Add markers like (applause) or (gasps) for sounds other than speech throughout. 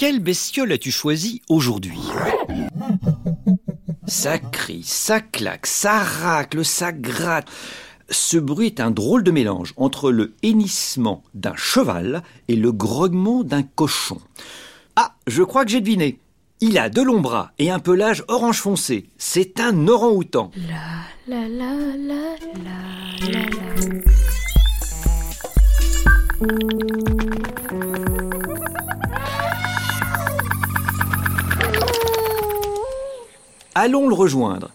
Quelle bestiole as-tu choisi aujourd'hui? Ça crie, ça claque, ça racle, ça gratte. Ce bruit est un drôle de mélange entre le hennissement d'un cheval et le grognement d'un cochon. Ah, je crois que j'ai deviné. Il a de longs bras et un pelage orange foncé. C'est un orang-outan. La la la Allons le rejoindre.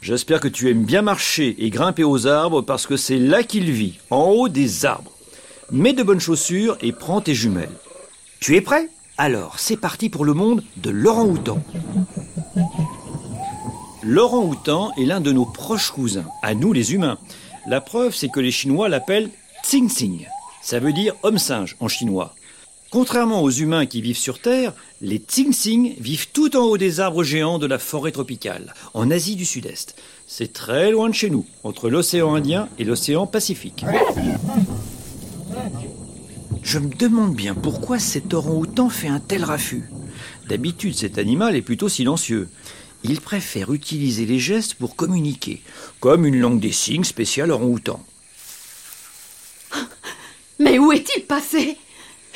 J'espère que tu aimes bien marcher et grimper aux arbres parce que c'est là qu'il vit, en haut des arbres. Mets de bonnes chaussures et prends tes jumelles. Tu es prêt? Alors, c'est parti pour le monde de l'orang-outan. L'orang-outan est l'un de nos proches cousins, à nous les humains. La preuve, c'est que les Chinois l'appellent Tsing-Tsing. Ça veut dire homme-singe en chinois. Contrairement aux humains qui vivent sur Terre, les Tsing-Tsing vivent tout en haut des arbres géants de la forêt tropicale, en Asie du Sud-Est. C'est très loin de chez nous, entre l'océan Indien et l'océan Pacifique. Je me demande bien pourquoi cet orang-outan fait un tel raffut. D'habitude, cet animal est plutôt silencieux. Il préfère utiliser les gestes pour communiquer, comme une langue des signes spéciale orang-outan. Mais où est-il passé?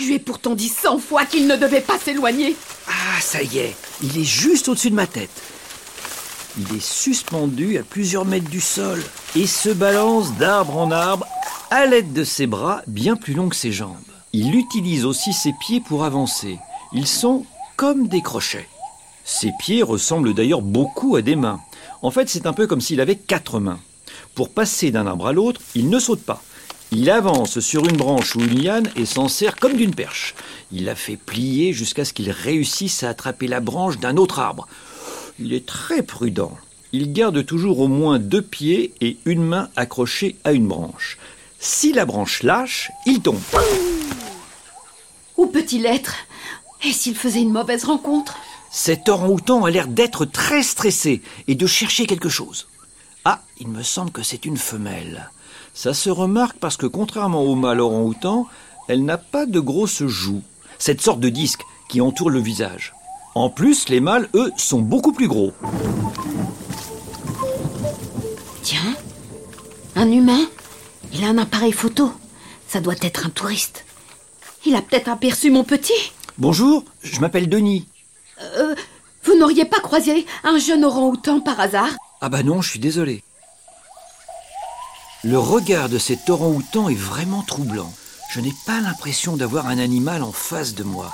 Je lui ai pourtant dit cent fois qu'il ne devait pas s'éloigner. Ah, ça y est, il est juste au-dessus de ma tête. Il est suspendu à plusieurs mètres du sol et se balance d'arbre en arbre à l'aide de ses bras bien plus longs que ses jambes. Il utilise aussi ses pieds pour avancer. Ils sont comme des crochets. Ses pieds ressemblent d'ailleurs beaucoup à des mains. En fait, c'est un peu comme s'il avait quatre mains. Pour passer d'un arbre à l'autre, il ne saute pas. Il avance sur une branche ou une liane et s'en sert comme d'une perche. Il la fait plier jusqu'à ce qu'il réussisse à attraper la branche d'un autre arbre. Il est très prudent. Il garde toujours au moins deux pieds et une main accrochée à une branche. Si la branche lâche, il tombe. Où peut-il être? Et s'il faisait une mauvaise rencontre? Cet orang-outan a l'air d'être très stressé et de chercher quelque chose. Ah, il me semble que c'est une femelle. Ça se remarque parce que contrairement au mâle orang-outan, elle n'a pas de grosses joues, cette sorte de disque qui entoure le visage. En plus, les mâles, eux, sont beaucoup plus gros. Tiens, un humain Il a un appareil photo. Ça doit être un touriste. Il a peut-être aperçu mon petit. Bonjour, je m'appelle Denis. Euh, vous n'auriez pas croisé un jeune orang-outan par hasard? Ah bah non, je suis désolé. Le regard de cet orang-outan est vraiment troublant. Je n'ai pas l'impression d'avoir un animal en face de moi.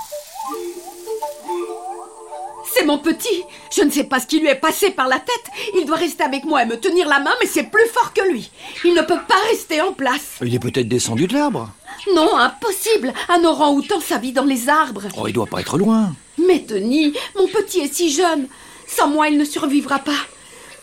C'est mon petit. Je ne sais pas ce qui lui est passé par la tête. Il doit rester avec moi et me tenir la main, mais c'est plus fort que lui. Il ne peut pas rester en place. Il est peut-être descendu de l'arbre. Non, impossible. Un orang-outan, ça vit dans les arbres. Oh, il doit pas être loin. Mais Denis, mon petit est si jeune. Sans moi, il ne survivra pas.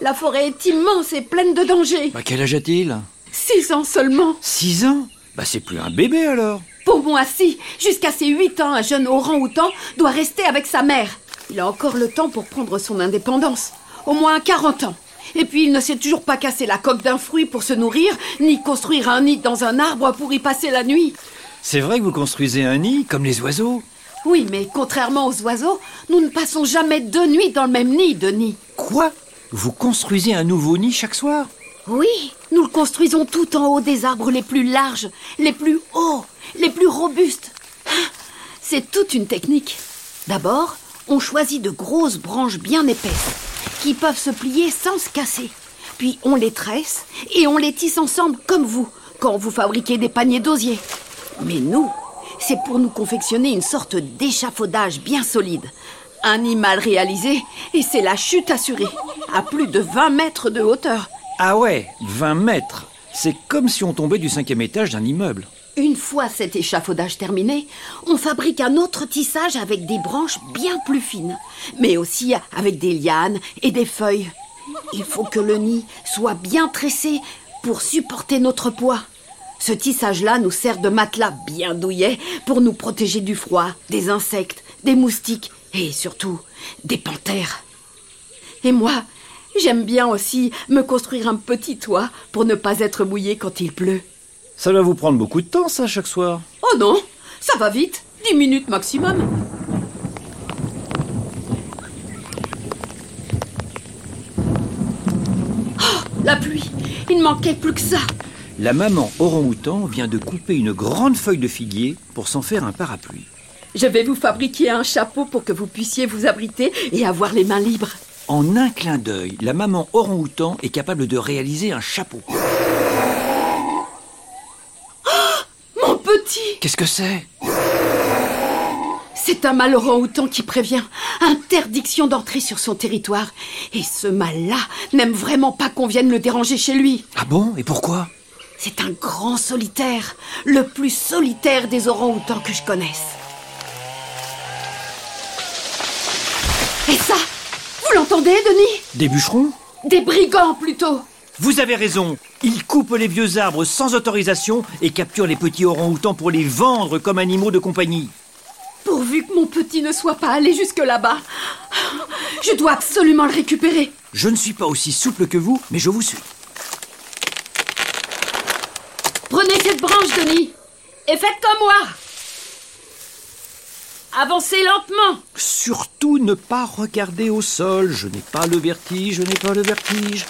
La forêt est immense et pleine de dangers. Bah, quel âge a-t-il? Six ans seulement. Six ans Bah, c'est plus un bébé alors. Pour moi, si. Jusqu'à ses huit ans, un jeune orang-outan doit rester avec sa mère. Il a encore le temps pour prendre son indépendance. Au moins 40 ans. Et puis il ne sait toujours pas casser la coque d'un fruit pour se nourrir, ni construire un nid dans un arbre pour y passer la nuit. C'est vrai que vous construisez un nid comme les oiseaux Oui, mais contrairement aux oiseaux, nous ne passons jamais deux nuits dans le même nid, Denis. Quoi? Vous construisez un nouveau nid chaque soir? Oui, nous le construisons tout en haut des arbres les plus larges, les plus hauts, les plus robustes. Ah, C'est toute une technique. D'abord, on choisit de grosses branches bien épaisses, qui peuvent se plier sans se casser. Puis on les tresse et on les tisse ensemble comme vous, quand vous fabriquez des paniers d'osier. Mais nous, c'est pour nous confectionner une sorte d'échafaudage bien solide. Un nid mal réalisé, et c'est la chute assurée, à plus de 20 mètres de hauteur. Ah ouais, 20 mètres C'est comme si on tombait du cinquième étage d'un immeuble. Une fois cet échafaudage terminé, on fabrique un autre tissage avec des branches bien plus fines, mais aussi avec des lianes et des feuilles. Il faut que le nid soit bien tressé pour supporter notre poids. Ce tissage-là nous sert de matelas bien douillet pour nous protéger du froid, des insectes, des moustiques et surtout des panthères. Et moi, J'aime bien aussi me construire un petit toit pour ne pas être mouillé quand il pleut. Ça va vous prendre beaucoup de temps, ça, chaque soir. Oh non, ça va vite, 10 minutes maximum. Oh, la pluie, il ne manquait plus que ça. La maman orang-outan vient de couper une grande feuille de figuier pour s'en faire un parapluie. Je vais vous fabriquer un chapeau pour que vous puissiez vous abriter et avoir les mains libres. En un clin d'œil, la maman orang-outan est capable de réaliser un chapeau. (gasps) Mon petit Qu'est-ce que c'est? C'est un mâle orang-outan qui prévient. Interdiction d'entrer sur son territoire. Et ce mâle-là n'aime vraiment pas qu'on vienne le déranger chez lui. Ah bon? Et pourquoi? C'est un grand solitaire. Le plus solitaire des orang-outans que je connaisse. Et ça Vous l'entendez, Denis? Des bûcherons? Des brigands, plutôt Vous avez raison. Ils coupent les vieux arbres sans autorisation et capturent les petits orang-outans pour les vendre comme animaux de compagnie. Pourvu que mon petit ne soit pas allé jusque là-bas. Je dois absolument le récupérer. Je ne suis pas aussi souple que vous, mais je vous suis. Prenez cette branche, Denis, et faites comme moi. Avancez lentement. Surtout ne pas regarder au sol. Je n'ai pas le vertige, je n'ai pas le vertige.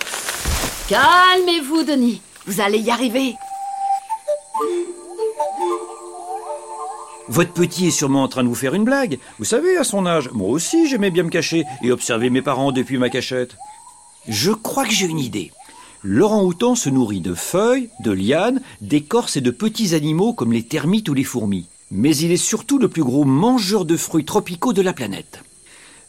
Calmez-vous, Denis. Vous allez y arriver. Votre petit est sûrement en train de vous faire une blague. Vous savez, à son âge, moi aussi j'aimais bien me cacher et observer mes parents depuis ma cachette. Je crois que j'ai une idée. L'orang-outan se nourrit de feuilles, de lianes, d'écorces et de petits animaux comme les termites ou les fourmis. Mais il est surtout le plus gros mangeur de fruits tropicaux de la planète.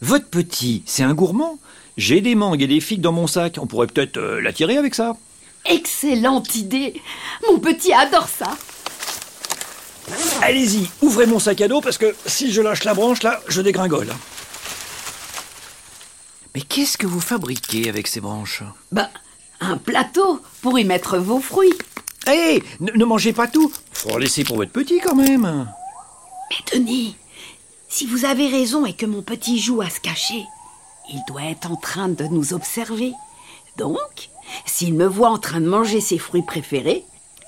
Votre petit, c'est un gourmand? J'ai des mangues et des figues dans mon sac. On pourrait peut-être euh, l'attirer avec ça. Excellente idée. Mon petit adore ça. Allez-y, ouvrez mon sac à dos parce que si je lâche la branche là, je dégringole. Mais qu'est-ce que vous fabriquez avec ces branches? Ben, un plateau pour y mettre vos fruits. Hé, ne, ne mangez pas tout. Faut en laisser pour votre petit quand même. Mais Denis, si vous avez raison et que mon petit joue à se cacher, il doit être en train de nous observer. Donc, s'il me voit en train de manger ses fruits préférés,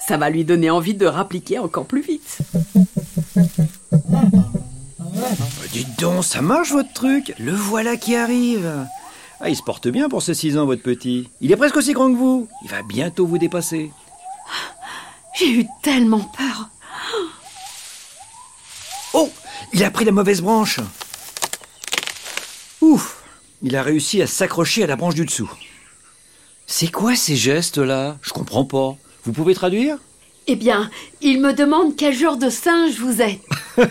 ça va lui donner envie de rappliquer encore plus vite. Bah, dites donc, ça marche votre truc. Le voilà qui arrive. Ah, il se porte bien pour ses 6 ans, votre petit. Il est presque aussi grand que vous. Il va bientôt vous dépasser. J'ai eu tellement peur. Oh, il a pris la mauvaise branche. Ouf, il a réussi à s'accrocher à la branche du dessous. C'est quoi ces gestes-là? Je comprends pas. Vous pouvez traduire? Eh bien, il me demande quel genre de singe vous êtes. (laughs)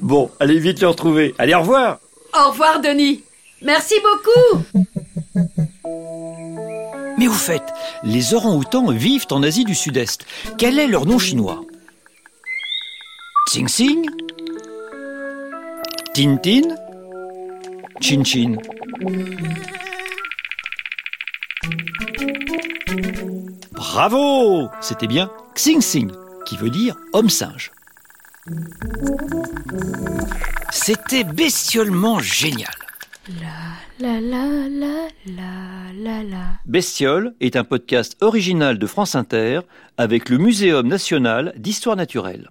Bon, allez vite le retrouver. Allez, au revoir. Au revoir, Denis. Merci beaucoup. Mais au fait, les orang-outans vivent en Asie du Sud-Est. Quel est leur nom chinois? Tsing Tsing Tintin? Chin Chin Bravo C'était bien Xing Xing, qui veut dire homme-singe. C'était bestiolement génial. La la la la la la la. Bestiole est un podcast original de France Inter avec le Muséum national d'histoire naturelle.